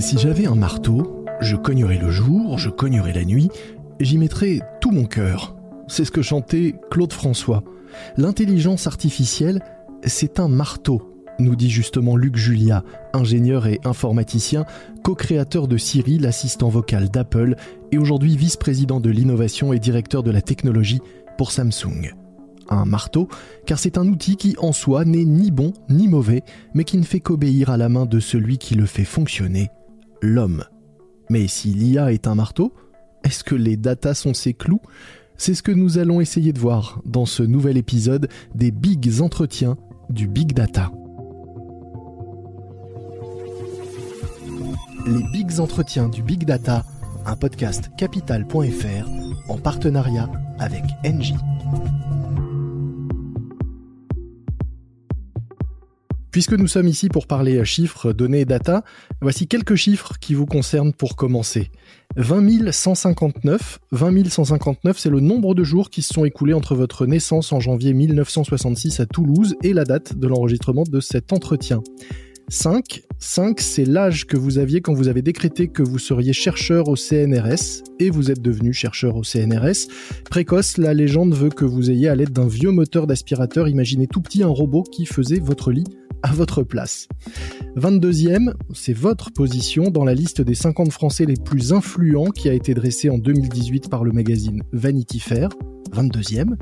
Si j'avais un marteau, je cognerais le jour, je cognerais la nuit, j'y mettrais tout mon cœur. C'est ce que chantait Claude François. L'intelligence artificielle, c'est un marteau, nous dit justement Luc Julia, ingénieur et informaticien, co-créateur de Siri, l'assistant vocal d'Apple, et aujourd'hui vice-président de l'innovation et directeur de la technologie pour Samsung. Un marteau, car c'est un outil qui en soi n'est ni bon ni mauvais, mais qui ne fait qu'obéir à la main de celui qui le fait fonctionner, l'homme. Mais si l'IA est un marteau, est-ce que les datas sont ses clous? C'est ce que nous allons essayer de voir dans ce nouvel épisode des Big Entretiens du Big Data. Les Big Entretiens du Big Data, un podcast capital.fr en partenariat avec Engie. Puisque nous sommes ici pour parler chiffres, données et data, voici quelques chiffres qui vous concernent pour commencer. 20 159, 20 159, c'est le nombre de jours qui se sont écoulés entre votre naissance en janvier 1966 à Toulouse et la date de l'enregistrement de cet entretien. 5. 5, c'est l'âge que vous aviez quand vous avez décrété que vous seriez chercheur au CNRS et vous êtes devenu chercheur au CNRS. Précoce, la légende veut que vous ayez à l'aide d'un vieux moteur d'aspirateur imaginé tout petit un robot qui faisait votre lit à votre place. 22e, c'est votre position dans la liste des 50 Français les plus influents qui a été dressée en 2018 par le magazine Vanity Fair. 22e.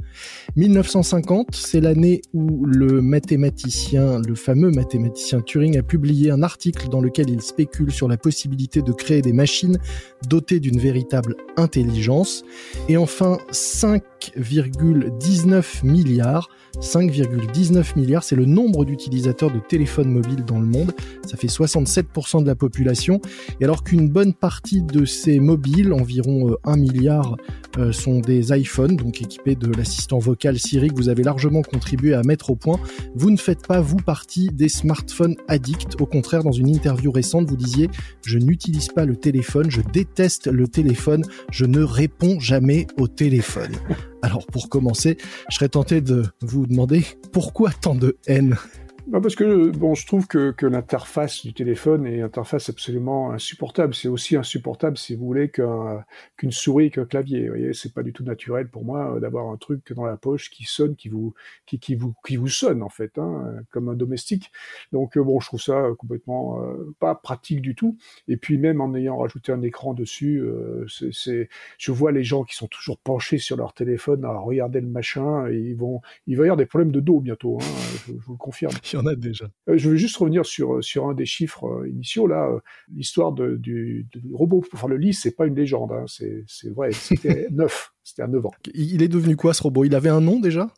1950, c'est l'année où le mathématicien, le fameux mathématicien Turing, a publié un article dans lequel il spécule sur la possibilité de créer des machines dotées d'une véritable intelligence. Et enfin, 5,19 milliards 5,19 milliards, c'est le nombre d'utilisateurs de téléphones mobiles dans le monde. Ça fait 67% de la population. Et alors qu'une bonne partie de ces mobiles, environ 1 euh, milliard, euh, sont des iPhones, donc équipés de l'assistant vocal Siri que vous avez largement contribué à mettre au point, vous ne faites pas, vous, partie des smartphones addicts. Au contraire, dans une interview récente, vous disiez Je n'utilise pas le téléphone, je déteste le téléphone, je ne réponds jamais au téléphone. Alors pour commencer, je serais tenté de vous demander pourquoi tant de haine? Bah, parce que bon, je trouve que, que l'interface du téléphone est interface absolument insupportable. C'est aussi insupportable, si vous voulez, qu'une souris qu'un clavier. Vous voyez, c'est pas du tout naturel pour moi euh, d'avoir un truc dans la poche qui sonne, qui vous, qui, qui vous, qui vous sonne en fait, hein, comme un domestique. Donc euh, bon, je trouve ça complètement euh, pas pratique du tout. Et puis même en ayant rajouté un écran dessus, c'est, je vois les gens qui sont toujours penchés sur leur téléphone à regarder le machin. Et ils vont, il va y avoir des problèmes de dos bientôt. Hein, je vous le confirme a déjà. Euh, je veux juste revenir sur, sur un des chiffres euh, initiaux. Là, euh, l'histoire du, robot pour faire le lit, c'est pas une légende. Hein. C'est vrai. C'était neuf. C'était à 9 ans. Il est devenu quoi ce robot? Il avait un nom déjà?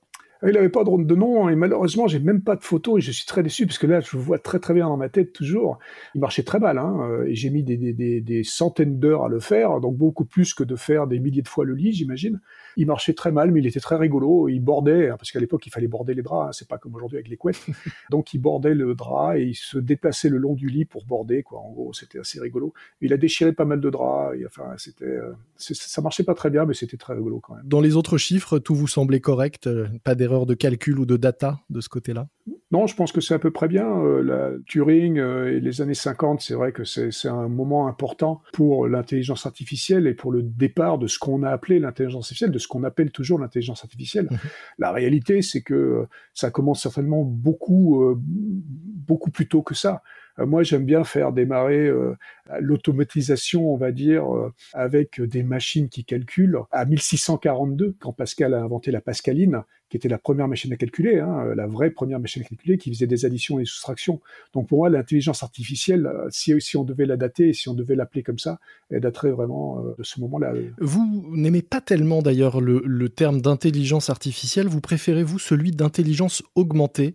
Il n'avait pas de nom et malheureusement j'ai même pas de photo et je suis très déçu parce que là je le vois très très bien dans ma tête toujours. Il marchait très mal hein, et j'ai mis des, des, des centaines d'heures à le faire, donc beaucoup plus que de faire des milliers de fois le lit j'imagine. Il marchait très mal, mais il était très rigolo. Il bordait, hein, parce qu'à l'époque, il fallait border les draps. Hein, c'est pas comme aujourd'hui avec les couettes. Donc, il bordait le drap et il se déplaçait le long du lit pour border. Quoi. En gros, c'était assez rigolo. Il a déchiré pas mal de draps. Et, enfin, c'était, euh, ça marchait pas très bien, mais c'était très rigolo quand même. Dans les autres chiffres, tout vous semblait correct euh, Pas d'erreur de calcul ou de data de ce côté-là? Non, je pense que c'est à peu près bien. Euh, la Turing euh, et les années 50, c'est vrai que c'est un moment important pour l'intelligence artificielle et pour le départ de ce qu'on a appelé l'intelligence artificielle, de ce qu'on appelle toujours l'intelligence artificielle. Mhm. La réalité, c'est que euh, ça commence certainement beaucoup, beaucoup plus tôt que ça. Euh, moi, j'aime bien faire démarrer euh, l'automatisation, on va dire, euh, avec des machines qui calculent. À 1642, quand Pascal a inventé la Pascaline, qui était la première machine à calculer, hein, la vraie première machine à calculer, qui faisait des additions et des soustractions. Donc pour moi, l'intelligence artificielle, si, on devait la dater, si on devait l'appeler comme ça, elle daterait vraiment de ce moment-là. Vous n'aimez pas tellement d'ailleurs le, terme d'intelligence artificielle, vous préférez vous celui d'intelligence augmentée.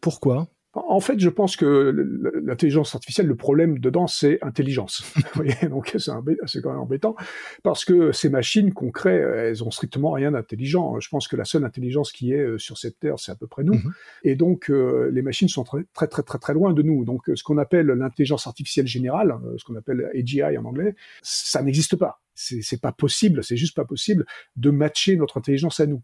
Pourquoi? En fait, je pense que l'intelligence artificielle, le problème dedans, c'est intelligence. Donc c'est quand même embêtant parce que ces machines qu'on crée, elles ont strictement rien d'intelligent. Je pense que la seule intelligence qui est euh, sur cette terre, c'est à peu près nous. Mm-hmm. Et donc euh, les machines sont très très très très très loin de nous. Donc ce qu'on appelle l'intelligence artificielle générale, euh, ce qu'on appelle AGI en anglais, ça n'existe pas. C'est pas possible. C'est juste pas possible de matcher notre intelligence à nous.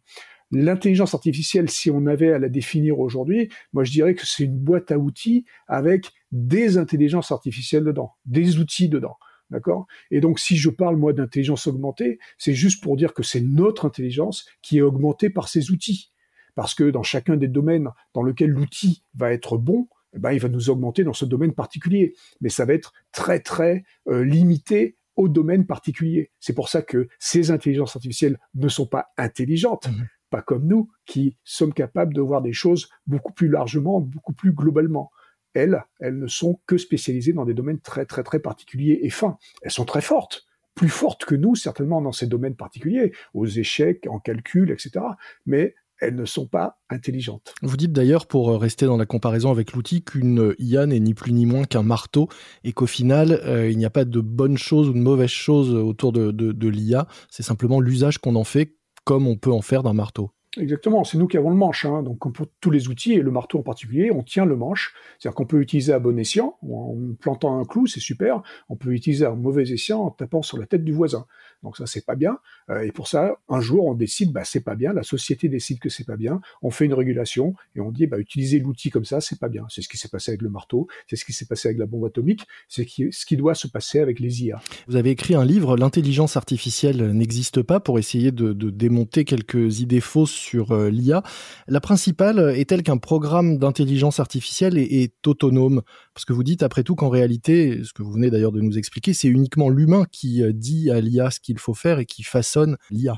L'intelligence artificielle, si on avait à la définir aujourd'hui, moi je dirais que c'est une boîte à outils avec des intelligences artificielles dedans, des outils dedans. D'accord? Et donc, si je parle, moi, d'intelligence augmentée, c'est juste pour dire que c'est notre intelligence qui est augmentée par ces outils. Parce que dans chacun des domaines dans lesquels l'outil va être bon, eh ben, il va nous augmenter dans ce domaine particulier. Mais ça va être très, très euh, limité au domaine particulier. C'est pour ça que ces intelligences artificielles ne sont pas intelligentes, mmh. Pas comme nous, qui sommes capables de voir des choses beaucoup plus largement, beaucoup plus globalement elles, elles ne sont que spécialisées dans des domaines très très très particuliers et fins. Elles sont très fortes, plus fortes que nous certainement dans ces domaines particuliers, aux échecs, en calcul, etc. Mais elles ne sont pas intelligentes. Vous dites d'ailleurs, pour rester dans la comparaison avec l'outil, qu'une IA n'est ni plus ni moins qu'un marteau et qu'au final, euh, il n'y a pas de bonnes choses ou de mauvaises choses autour de l'IA, c'est simplement l'usage qu'on en fait comme on peut en faire d'un marteau. Exactement, c'est nous qui avons le manche. Hein. Donc pour tous les outils, et le marteau en particulier, on tient le manche. C'est-à-dire qu'on peut utiliser à bon escient, en plantant un clou, c'est super. On peut utiliser à mauvais escient en tapant sur la tête du voisin. Donc ça, c'est pas bien. Euh, et pour ça, un jour, on décide, bah c'est pas bien. La société décide que c'est pas bien. On fait une régulation et on dit, bah utiliser l'outil comme ça, c'est pas bien. C'est ce qui s'est passé avec le marteau, c'est ce qui s'est passé avec la bombe atomique, c'est ce qui doit se passer avec les IA. Vous avez écrit un livre, l'intelligence artificielle n'existe pas, pour essayer de démonter quelques idées fausses sur euh, l'IA. La principale est-elle qu'un programme d'intelligence artificielle est, est, autonome Parce que vous dites après tout qu'en réalité, ce que vous venez d'ailleurs de nous expliquer, c'est uniquement l'humain qui euh, dit à l'IA ce qu'il faut faire et qui façonne l'IA.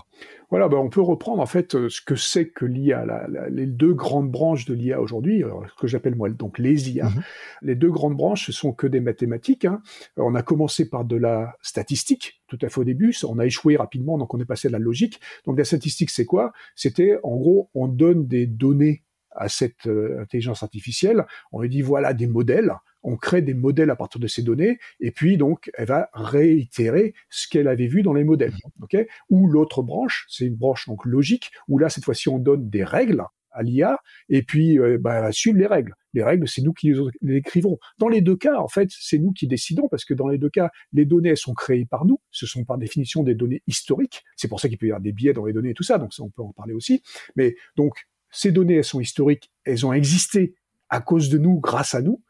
Voilà, ben on peut reprendre en fait euh, ce que c'est que l'IA, les deux grandes branches de l'IA aujourd'hui, ce que j'appelle moi donc les IA. Mhm. Les deux grandes branches, ce sont que des mathématiques. Hein. On a commencé par de la statistique tout à fait au début, on a échoué rapidement, donc on est passé à la logique. Donc la statistique, c'est quoi? C'était en gros, on donne des données à cette euh, intelligence artificielle, on lui dit voilà des modèles, on crée des modèles à partir de ces données, et puis donc elle va réitérer ce qu'elle avait vu dans les modèles. ok? Ou l'autre branche, c'est une branche donc logique, où là cette fois-ci on donne des règles à l'IA, et puis euh, bah, elle va suivre les règles. Les règles, c'est nous qui les écrivons. Dans les deux cas, en fait, c'est nous qui décidons, parce que dans les deux cas, les données elles sont créées par nous. Ce sont par définition des données historiques. C'est pour ça qu'il peut y avoir des biais dans les données et tout ça. Donc ça, on peut en parler aussi. Mais donc ces données, elles sont historiques. Elles ont existé à cause de nous, grâce à nous.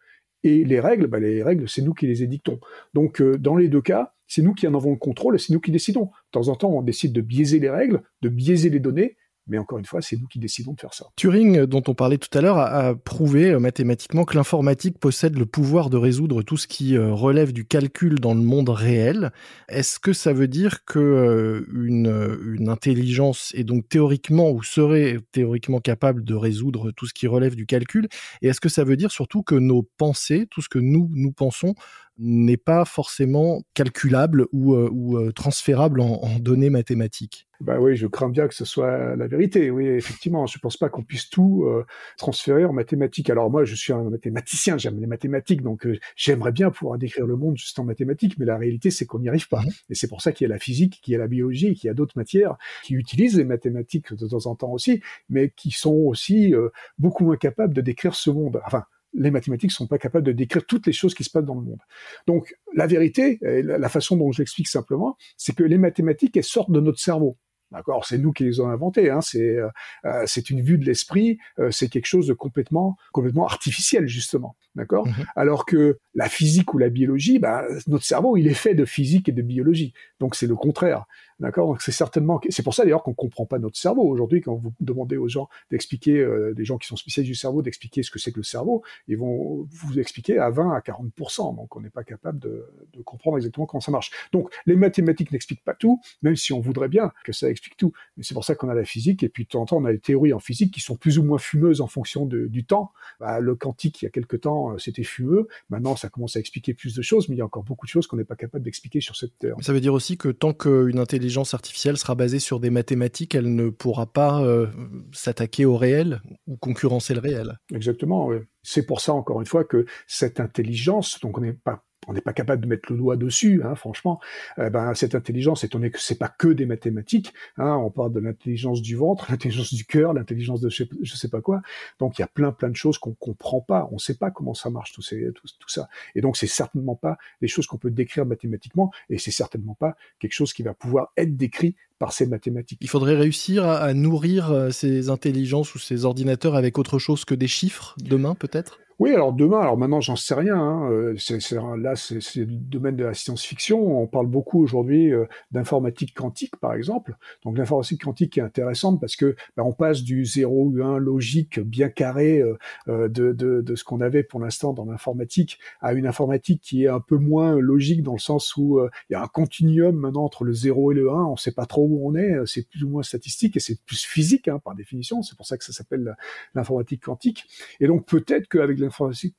Et les règles, bah, les règles, c'est nous qui les édictons. Donc, euh, dans les deux cas, c'est nous qui en avons le contrôle c'est nous qui décidons. De temps en temps, on décide de biaiser les règles, de biaiser les données, mais encore une fois, c'est nous qui décidons de faire ça. Turing, dont on parlait tout à l'heure, a, prouvé euh, mathématiquement que l'informatique possède le pouvoir de résoudre tout ce qui euh, relève du calcul dans le monde réel. Est-ce que ça veut dire que euh, une, une, intelligence est donc théoriquement ou serait théoriquement capable de résoudre tout ce qui relève du calcul? Et est-ce que ça veut dire surtout que nos pensées, tout ce que nous nous pensons, n'est pas forcément calculable ou, euh, ou euh, transférable en, en, données mathématiques. Bah oui, je crains bien que ce soit la vérité. Oui, effectivement, je pense pas qu'on puisse tout euh, transférer en mathématiques. Alors moi, je suis un mathématicien, j'aime les mathématiques, donc j'aimerais bien pouvoir décrire le monde juste en mathématiques, mais la réalité, c'est qu'on n'y arrive pas. Mmh. Et c'est pour ça qu'il y a la physique, qu'il y a la biologie, qu'il y a d'autres matières qui utilisent les mathématiques de temps en temps aussi, mais qui sont aussi beaucoup moins capables de décrire ce monde. Enfin, les mathématiques sont pas capables de décrire toutes les choses qui se passent dans le monde. Donc, la vérité, la façon dont je l'explique simplement, c'est que les mathématiques, elles sortent de notre cerveau. D'accord, c'est nous qui les avons inventées. Hein. C'est euh, euh, c'est une vue de l'esprit. Euh, c'est quelque chose de complètement complètement artificiel justement. D'accord? Mm-hmm. Alors que la physique ou la biologie, bah, notre cerveau, il est fait de physique et de biologie. Donc c'est le contraire. D'accord? C'est certainement, c'est pour ça d'ailleurs qu'on comprend pas notre cerveau aujourd'hui. Quand vous demandez aux gens d'expliquer, euh, des gens qui sont spécialistes du cerveau, d'expliquer ce que c'est que le cerveau, ils vont vous expliquer à 20 à 40 Donc on n'est pas capable de, comprendre exactement comment ça marche. Donc les mathématiques n'expliquent pas tout, même si on voudrait bien que ça explique tout. Mais c'est pour ça qu'on a la physique et puis de temps en temps on a les théories en physique qui sont plus ou moins fumeuses en fonction du temps. Bah, le quantique il y a quelque temps euh, c'était fumeux. Maintenant ça commence à expliquer plus de choses, mais il y a encore beaucoup de choses qu'on n'est pas capable d'expliquer sur cette terre. Ça veut dire aussi que tant qu'une intelligence l'intelligence artificielle sera basée sur des mathématiques, elle ne pourra pas euh, s'attaquer au réel ou concurrencer le réel. Exactement. C'est pour ça, encore une fois, que cette intelligence, donc on n'est pas on n'est pas capable de mettre le doigt dessus, hein, franchement. Euh, ben, cette intelligence, étant donné que c'est pas que des mathématiques, hein, on parle de l'intelligence du ventre, l'intelligence du cœur, l'intelligence de je sais, sais pas quoi. Donc il y a plein plein de choses qu'on comprend pas. On sait pas comment ça marche tout, tout, ça. Et donc c'est certainement pas des choses qu'on peut décrire mathématiquement, et c'est certainement pas quelque chose qui va pouvoir être décrit par ces mathématiques. Il faudrait réussir à, à nourrir euh, ces intelligences ou ces ordinateurs avec autre chose que des chiffres demain, peut-être? Oui, alors demain, alors maintenant j'en sais rien. Hein, euh, c'est, là, c'est, le domaine de la science-fiction. On parle beaucoup aujourd'hui euh, d'informatique quantique, par exemple. Donc l'informatique quantique est intéressante parce que ben, on passe du 0 ou 1 logique bien carré euh, de, de, de, ce qu'on avait pour l'instant dans l'informatique à une informatique qui est un peu moins logique dans le sens où il y a un continuum maintenant entre le 0 et le 1. On ne sait pas trop où on est. C'est plus ou moins statistique et c'est plus physique hein, par définition. C'est pour ça que ça s'appelle l'informatique quantique. Et donc peut-être qu'avec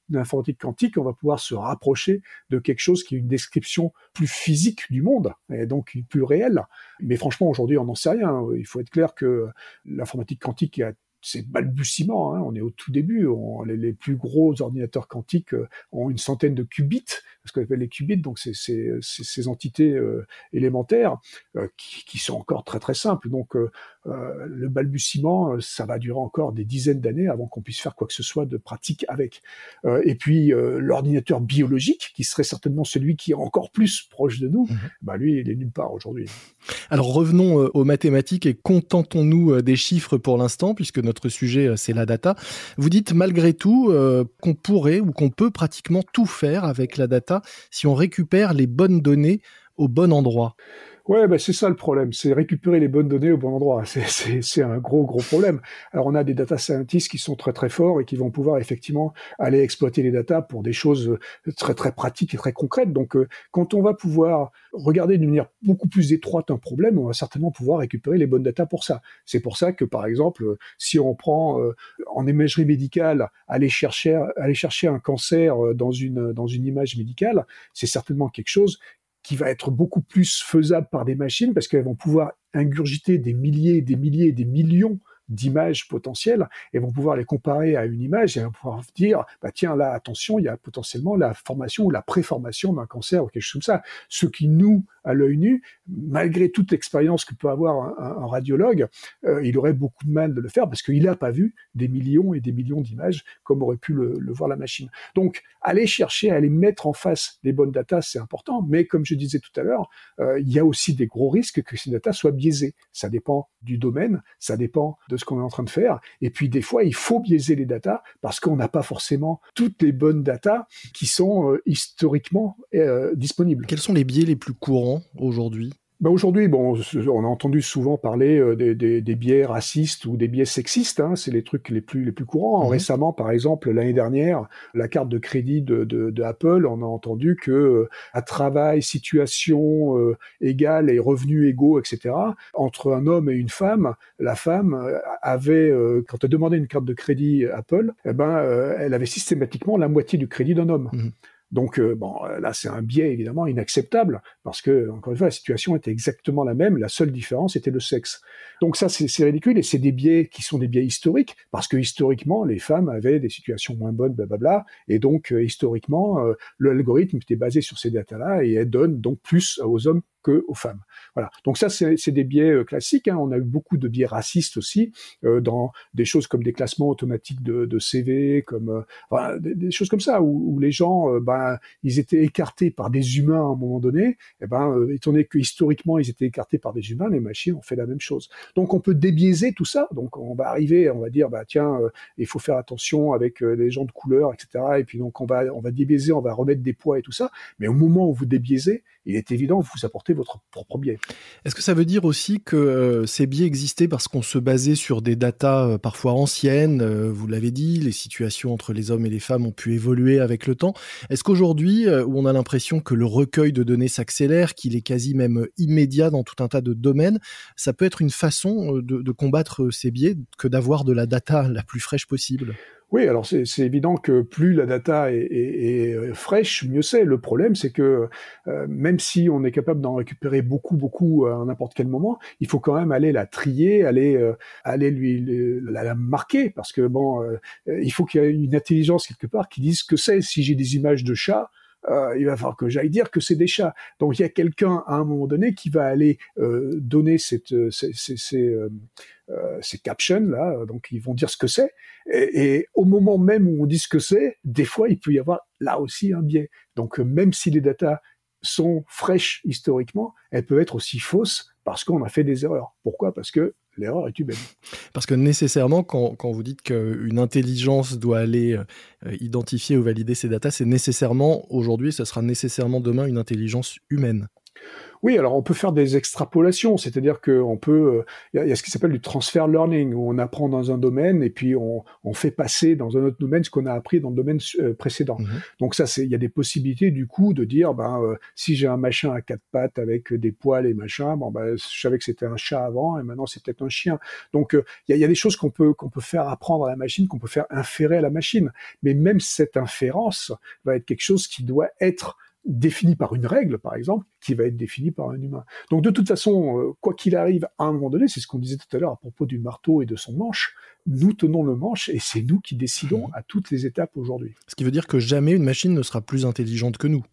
l'informatique quantique, on va pouvoir se rapprocher de quelque chose qui est une description plus physique du monde, et donc plus réelle. Mais franchement, aujourd'hui, on n'en sait rien. Il faut être clair que l'informatique quantique a c'est balbutiement, hein, on est au tout début. les, plus gros ordinateurs quantiques euh, ont une centaine de qubits, ce qu'on appelle les qubits, donc ces entités euh, élémentaires euh, qui, qui, sont encore très très simples. Donc euh, le balbutiement, ça va durer encore des dizaines d'années avant qu'on puisse faire quoi que ce soit de pratique avec. Et puis l'ordinateur biologique, qui serait certainement celui qui est encore plus proche de nous, bah lui, il est nulle part aujourd'hui. Alors revenons aux mathématiques et contentons-nous des chiffres pour l'instant, puisque notre sujet c'est la data. Vous dites malgré tout qu'on pourrait ou qu'on peut pratiquement tout faire avec la data si on récupère les bonnes données au bon endroit. Ouais, bah c'est ça le problème, c'est récupérer les bonnes données au bon endroit. C'est un gros gros problème. Alors on a des data scientists qui sont très très forts et qui vont pouvoir effectivement aller exploiter les data pour des choses très très pratiques et très concrètes. Donc euh, quand on va pouvoir regarder d'une manière beaucoup plus étroite un problème, on va certainement pouvoir récupérer les bonnes data pour ça. C'est pour ça que par exemple, si on prend euh, en imagerie médicale, aller chercher aller chercher un cancer euh, dans une dans une image médicale, c'est certainement quelque chose qui va être beaucoup plus faisable par des machines parce qu'elles vont pouvoir ingurgiter des milliers, des milliers, des millions d'images potentielles. Et vont pouvoir les comparer à une image et vont pouvoir dire bah tiens là attention il y a potentiellement la formation ou la préformation d'un cancer ou quelque chose comme ça. Ce qui nous à l'œil nu, malgré toute l'expérience que peut avoir un, radiologue, euh, il aurait beaucoup de mal de le faire parce qu'il n'a pas vu des millions et des millions d'images comme aurait pu le, voir la machine. Donc, aller chercher, aller mettre en face les bonnes datas, c'est important, mais comme je disais tout à l'heure, euh, il y a aussi des gros risques que ces datas soient biaisées. Ça dépend du domaine, ça dépend de ce qu'on est en train de faire, et puis des fois, il faut biaiser les datas parce qu'on n'a pas forcément toutes les bonnes datas qui sont euh, historiquement disponibles. Quels sont les biais les plus courants aujourd'hui? Bah aujourd'hui, bon, on a entendu souvent parler euh, des, des, des biais racistes ou des biais sexistes. Hein, c'est les trucs les plus les plus courants. Mhm. Récemment, par exemple, l'année dernière, la carte de crédit de, de, de, Apple, on a entendu que euh, à travail, situation euh, égale et revenus égaux, etc. Entre un homme et une femme, la femme avait, quand elle demandait une carte de crédit Apple, eh ben, elle avait systématiquement la moitié du crédit d'un homme. Mhm. Donc euh, bon, euh, là c'est un biais évidemment inacceptable parce que encore une fois la situation était exactement la même, la seule différence était le sexe. Donc ça c'est ridicule et c'est des biais qui sont des biais historiques parce que historiquement les femmes avaient des situations moins bonnes, blablabla, et donc euh, historiquement l'algorithme était basé sur ces datas-là et elle donne donc plus aux hommes que aux femmes. Voilà. Donc ça, c'est des biais euh, classiques. Hein. On a eu beaucoup de biais racistes aussi euh, dans des choses comme des classements automatiques de, de CV, comme euh, des, choses comme ça où, où les gens, ben, ils étaient écartés par des humains à un moment donné. Et eh ben, étant donné que historiquement ils étaient écartés par des humains, les machines ont fait la même chose. Donc on peut débiaiser tout ça. Donc on va arriver, on va dire, bah tiens, il faut faire attention avec les gens de couleur, etc. Et puis donc on va on va débiaiser, on va remettre des poids et tout ça. Mais au moment où vous débiaisez, il est évident que vous apportez votre propre biais. Est-ce que ça veut dire aussi que euh, ces biais existaient parce qu'on se basait sur des datas euh, parfois anciennes euh, Vous l'avez dit, les situations entre les hommes et les femmes ont pu évoluer avec le temps. Est-ce qu'aujourd'hui, où on a l'impression que le recueil de données s'accélère, qu'il est quasi même immédiat dans tout un tas de domaines, ça peut être une façon de, de combattre ces biais que d'avoir de la data la plus fraîche possible? Oui, alors c'est évident que plus la data est, euh, fraîche, mieux c'est. Le problème, c'est que euh, même si on est capable d'en récupérer beaucoup, beaucoup à n'importe quel moment, il faut quand même aller la trier, aller, euh, aller lui la, marquer, parce que bon, il faut qu'il y ait une intelligence quelque part qui dise que c'est. Si j'ai des images de chats, euh, il va falloir que j'aille dire que c'est des chats. Donc il y a quelqu'un à un moment donné qui va aller euh, donner cette, euh, ces, ces, ces, ces, captions là, donc ils vont dire ce que c'est. Et, et, au moment même où on dit ce que c'est, des fois il peut y avoir là aussi un biais. Donc même si les datas sont fraîches historiquement, elles peuvent être aussi fausses parce qu'on a fait des erreurs. Pourquoi? Parce que l'erreur est humaine. Parce que nécessairement, quand, vous dites qu'une intelligence doit aller euh, identifier ou valider ces datas, c'est nécessairement, aujourd'hui, ce sera nécessairement demain une intelligence humaine. Oui, alors on peut faire des extrapolations, c'est-à-dire qu'on peut, il euh, y, a ce qui s'appelle du transfer learning, où on apprend dans un domaine et puis on, on fait passer dans un autre domaine ce qu'on a appris dans le domaine euh, précédent. Mhm. Donc ça, c'est, il y a des possibilités du coup de dire, ben euh, si j'ai un machin à quatre pattes avec des poils et machin, bon ben je savais que c'était un chat avant et maintenant c'est peut-être un chien. Donc il y, y, a des choses qu'on peut qu'on peut faire apprendre à la machine, qu'on peut faire inférer à la machine, mais même cette inférence va être quelque chose qui doit être défini par une règle, par exemple, qui va être définie par un humain. Donc de toute façon, euh, quoi qu'il arrive, à un moment donné, c'est ce qu'on disait tout à l'heure à propos du marteau et de son manche, nous tenons le manche et c'est nous qui décidons mmh. à toutes les étapes aujourd'hui. Ce qui veut dire que jamais une machine ne sera plus intelligente que nous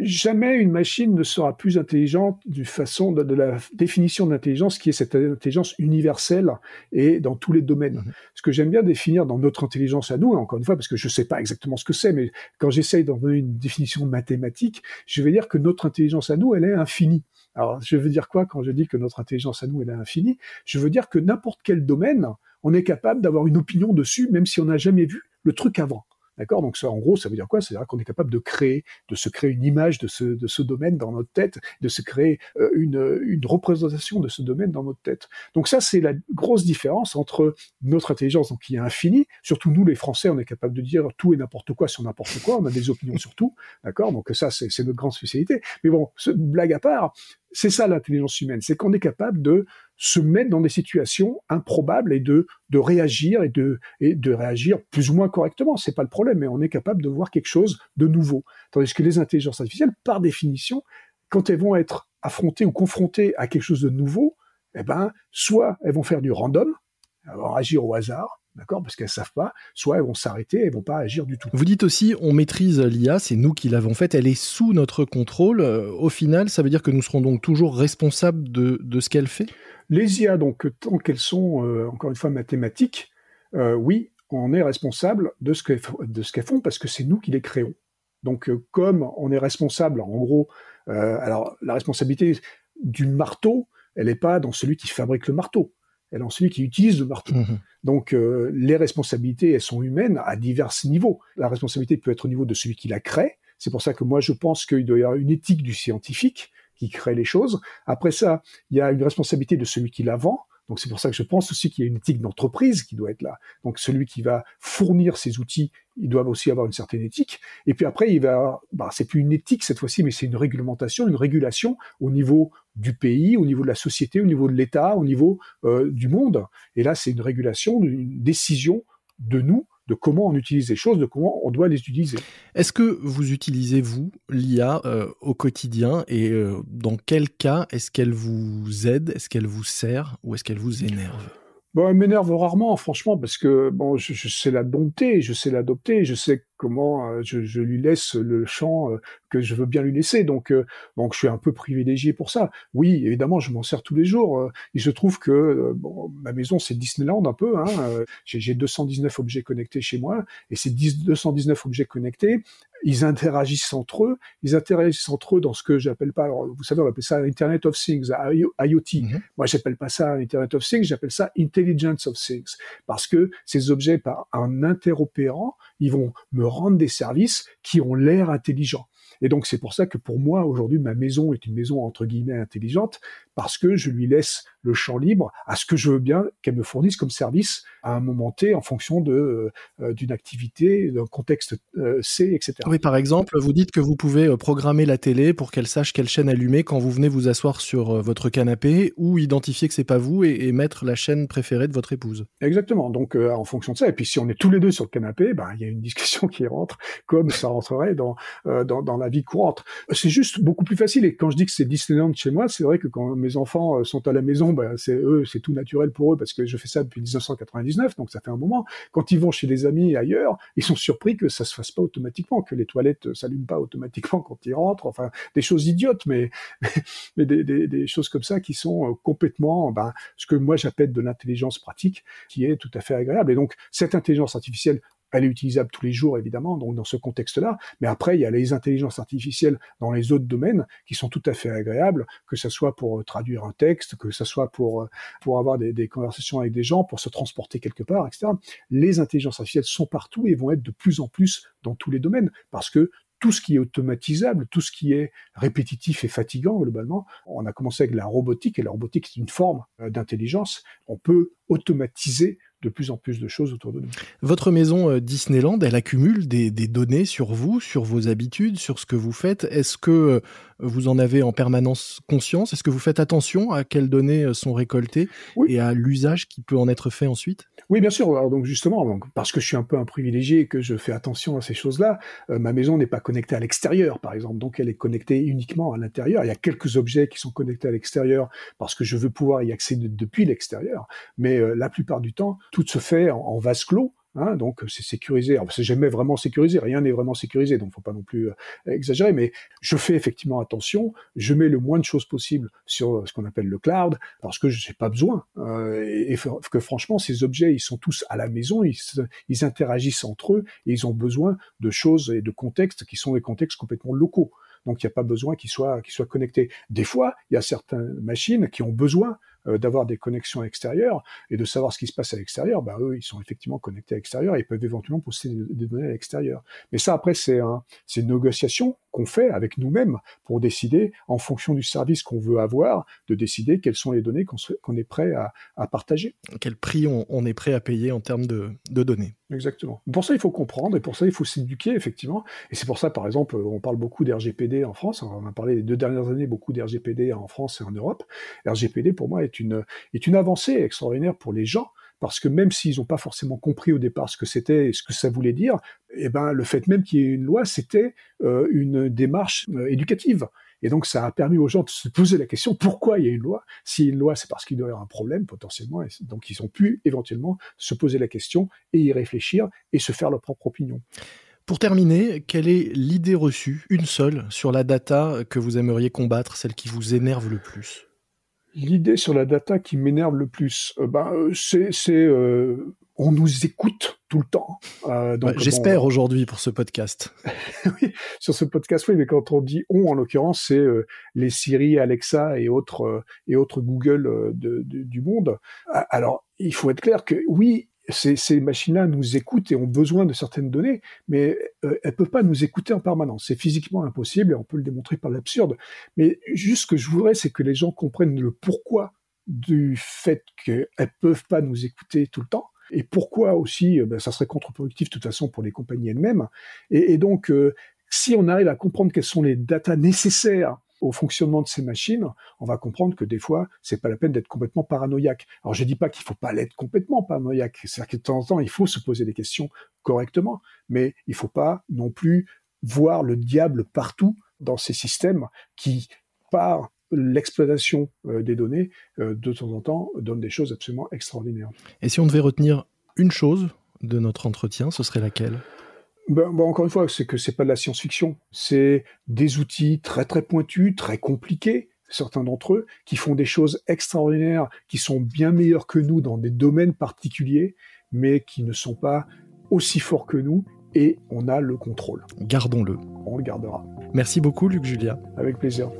jamais une machine ne sera plus intelligente du façon de, la définition d'intelligence qui est cette intelligence universelle et dans tous les domaines. Mhm. Ce que j'aime bien définir dans notre intelligence à nous, encore une fois, parce que je ne sais pas exactement ce que c'est, mais quand j'essaye d'en donner une définition mathématique, je vais dire que notre intelligence à nous, elle est infinie. Alors, je veux dire quoi quand je dis que notre intelligence à nous, elle est infinie? Je veux dire que n'importe quel domaine, on est capable d'avoir une opinion dessus, même si on n'a jamais vu le truc avant. D'accord? Donc ça, en gros, ça veut dire quoi? C'est-à-dire qu'on est capable de créer, de se créer une image de ce, de ce domaine dans notre tête, de se créer euh, une, une représentation de ce domaine dans notre tête. Donc ça, c'est la grosse différence entre notre intelligence, donc qui est infinie. Surtout nous, les Français, on est capable de dire tout et n'importe quoi sur n'importe quoi. On a des opinions sur tout. D'accord? Donc ça, c'est notre grande spécialité. Mais bon, blague à part, c'est ça l'intelligence humaine, c'est qu'on est capable de se mettre dans des situations improbables et de, de réagir et de, et de réagir plus ou moins correctement. C'est pas le problème, mais on est capable de voir quelque chose de nouveau. Tandis que les intelligences artificielles, par définition, quand elles vont être affrontées ou confrontées à quelque chose de nouveau, eh ben, soit elles vont faire du random, elles vont agir au hasard, d'accord Parce qu'elles savent pas, soit elles vont s'arrêter, elles vont pas agir du tout. Vous dites aussi, on maîtrise l'IA, c'est nous qui l'avons faite, elle est sous notre contrôle. Euh, au final, ça veut dire que nous serons donc toujours responsables de, de ce qu'elle fait? Les IA, donc, tant qu'elles sont, euh, encore une fois, mathématiques, euh, oui, on est responsable de ce qu'elles font parce que c'est nous qui les créons. Donc, comme on est responsable, en gros, alors la responsabilité du marteau, elle n'est pas dans celui qui fabrique le marteau elle en celui qui utilise le marteau. Mhm. Donc euh, les responsabilités, elles sont humaines à divers niveaux. La responsabilité peut être au niveau de celui qui la crée. C'est pour ça que moi je pense qu'il doit y avoir une éthique du scientifique qui crée les choses. Après ça, il y a une responsabilité de celui qui la vend. Donc c'est pour ça que je pense aussi qu'il y a une éthique d'entreprise qui doit être là. Donc celui qui va fournir ces outils, il doit aussi avoir une certaine éthique. Et puis après, il va, bah, c'est plus une éthique cette fois-ci, mais c'est une réglementation, une régulation au niveau du pays, au niveau de la société, au niveau de l'État, au niveau euh, du monde. Et là, c'est une régulation, une décision de nous de comment on utilise les choses, de comment on doit les utiliser. Est-ce que vous utilisez, vous, l'IA euh, au quotidien et euh, dans quel cas est-ce qu'elle vous aide, est-ce qu'elle vous sert ou est-ce qu'elle vous énerve? Bon, elle m'énerve rarement, franchement, parce que bon, je, je sais la dompter, je sais l'adopter, je sais comment euh, je, je, lui laisse le champ euh, que je veux bien lui laisser. Donc, euh, donc je suis un peu privilégié pour ça. Oui, évidemment, je m'en sers tous les jours. il se trouve que bon, ma maison, c'est Disneyland un peu. Hein, j'ai 219 objets connectés chez moi, et ces 219 objets connectés, ils interagissent entre eux, ils interagissent entre eux dans ce que j'appelle pas, alors, vous savez, on appelle ça Internet of Things, IoT. Mm-hmm. Moi, j'appelle pas ça Internet of Things, j'appelle ça Intelligence of Things, parce que ces objets, par un interopérant, ils vont me rendre des services qui ont l'air intelligents. Et donc c'est pour ça que pour moi aujourd'hui ma maison est une maison entre guillemets intelligente parce que je lui laisse le champ libre à ce que je veux bien qu'elle me fournisse comme service à un moment T en fonction de euh, d'une activité, d'un contexte euh, C, etc. Oui, par exemple, vous dites que vous pouvez euh, programmer la télé pour qu'elle sache quelle chaîne allumer quand vous venez vous asseoir sur votre canapé ou identifier que c'est pas vous et, mettre la chaîne préférée de votre épouse. Exactement. Donc en fonction de ça, et puis si on est tous les deux sur le canapé, ben il y a une discussion qui rentre comme ça rentrerait dans dans, dans la vie courante. C'est juste beaucoup plus facile. Et quand je dis que c'est Disneyland chez moi, c'est vrai que quand mes enfants sont à la maison, ben, c'est eux, c'est tout naturel pour eux parce que je fais ça depuis 1999, donc ça fait un moment. Quand ils vont chez des amis ailleurs, ils sont surpris que ça se fasse pas automatiquement, que les toilettes s'allument pas automatiquement quand ils rentrent. Enfin, des choses idiotes, mais mais des, des, choses comme ça qui sont complètement, ben, ce que moi j'appelle de l'intelligence pratique, qui est tout à fait agréable. Et donc cette intelligence artificielle elle est utilisable tous les jours, évidemment, donc dans ce contexte-là. Mais après, il y a les intelligences artificielles dans les autres domaines qui sont tout à fait agréables, que ce soit pour euh, traduire un texte, que ce soit pour, euh, pour avoir des, des conversations avec des gens, pour se transporter quelque part, etc. Les intelligences artificielles sont partout et vont être de plus en plus dans tous les domaines, parce que tout ce qui est automatisable, tout ce qui est répétitif et fatigant globalement. On a commencé avec la robotique et la robotique c'est une forme euh, d'intelligence. On peut automatiser de plus en plus de choses autour de nous. Votre maison euh, Disneyland, elle accumule des, données sur vous, sur vos habitudes, sur ce que vous faites. Est-ce que euh, vous en avez en permanence conscience? Est-ce que vous faites attention à quelles données euh, sont récoltées et à l'usage qui peut en être fait ensuite? Oui, bien sûr. Alors donc justement, donc, parce que je suis un peu un privilégié et que je fais attention à ces choses-là, ma maison n'est pas connectée à l'extérieur, par exemple. Donc elle est connectée uniquement à l'intérieur. Il y a quelques objets qui sont connectés à l'extérieur parce que je veux pouvoir y accéder depuis l'extérieur. Mais la plupart du temps, tout se fait en, vase clos. Hein, donc c'est sécurisé. C'est jamais vraiment sécurisé, rien n'est vraiment sécurisé, donc faut pas non plus euh, exagérer. Mais je fais effectivement attention. Je mets le moins de choses possible sur ce qu'on appelle le cloud parce que je n'ai pas besoin. Euh, et, que franchement, ces objets, ils sont tous à la maison, ils, interagissent entre eux et ils ont besoin de choses et de contextes qui sont des contextes complètement locaux. Donc il n'y a pas besoin qu'ils soient connectés. Des fois, il y a certaines machines qui ont besoin euh, d'avoir des connexions extérieures et de savoir ce qui se passe à l'extérieur, bah, eux, ils sont effectivement connectés à l'extérieur et ils peuvent éventuellement poster des données à l'extérieur. Mais ça, après, c'est un, une négociation qu'on fait avec nous-mêmes pour décider, en fonction du service qu'on veut avoir, de décider quelles sont les données qu'on est prêt à, à, partager. Quel prix on, on, est prêt à payer en termes de, de données. Exactement. Pour ça, il faut comprendre et pour ça, il faut s'éduquer, effectivement. Et c'est pour ça, par exemple, on parle beaucoup d'RGPD en France. On a parlé les deux dernières années beaucoup d'RGPD en France et en Europe. RGPD, pour moi, est est une avancée extraordinaire pour les gens parce que même s'ils n'ont pas forcément compris au départ ce que c'était et ce que ça voulait dire, eh ben le fait même qu'il y ait une loi, c'était euh, une démarche euh, éducative. Et donc ça a permis aux gens de se poser la question pourquoi il y a une loi? Si y a une loi, c'est parce qu'il doit y avoir un problème potentiellement. Et donc ils ont pu éventuellement se poser la question et y réfléchir et se faire leur propre opinion. Pour terminer, quelle est l'idée reçue, une seule, sur la data que vous aimeriez combattre, celle qui vous énerve le plus? L'idée sur la data qui m'énerve le plus, euh, ben, euh, c'est, c'est euh, on nous écoute tout le temps. Euh, donc, J'espère aujourd'hui pour ce podcast. oui, sur ce podcast, oui, mais quand on dit on, en l'occurrence, c'est les Siri, Alexa et autres et autres Google de, du monde. Alors, il faut être clair que oui, ces, ces machines-là nous écoutent et ont besoin de certaines données, mais euh, elles peuvent pas nous écouter en permanence. C'est physiquement impossible et on peut le démontrer par l'absurde. Mais juste ce que je voudrais, c'est que les gens comprennent le pourquoi du fait qu'elles peuvent pas nous écouter tout le temps et pourquoi aussi euh, ben, ça serait contre-productif de toute façon pour les compagnies elles-mêmes. Et, et, donc, euh, si on arrive à comprendre quelles sont les datas nécessaires au fonctionnement de ces machines, on va comprendre que des fois, c'est pas la peine d'être complètement paranoïaque. Alors, je dis pas qu'il faut pas l'être complètement paranoïaque. C'est-à-dire que de temps en temps, il faut se poser des questions correctement, mais il faut pas non plus voir le diable partout dans ces systèmes qui, par l'exploitation euh, des données, euh, de temps en temps, donnent des choses absolument extraordinaires. Et si on devait retenir une chose de notre entretien, ce serait laquelle? Ben, ben, encore une fois, c'est que c'est pas de la science-fiction. C'est des outils très très pointus, très compliqués, certains d'entre eux, qui font des choses extraordinaires, qui sont bien meilleurs que nous dans des domaines particuliers, mais qui ne sont pas aussi forts que nous, et on a le contrôle. Gardons-le. On le gardera. Merci beaucoup, Luc Julia. Avec plaisir.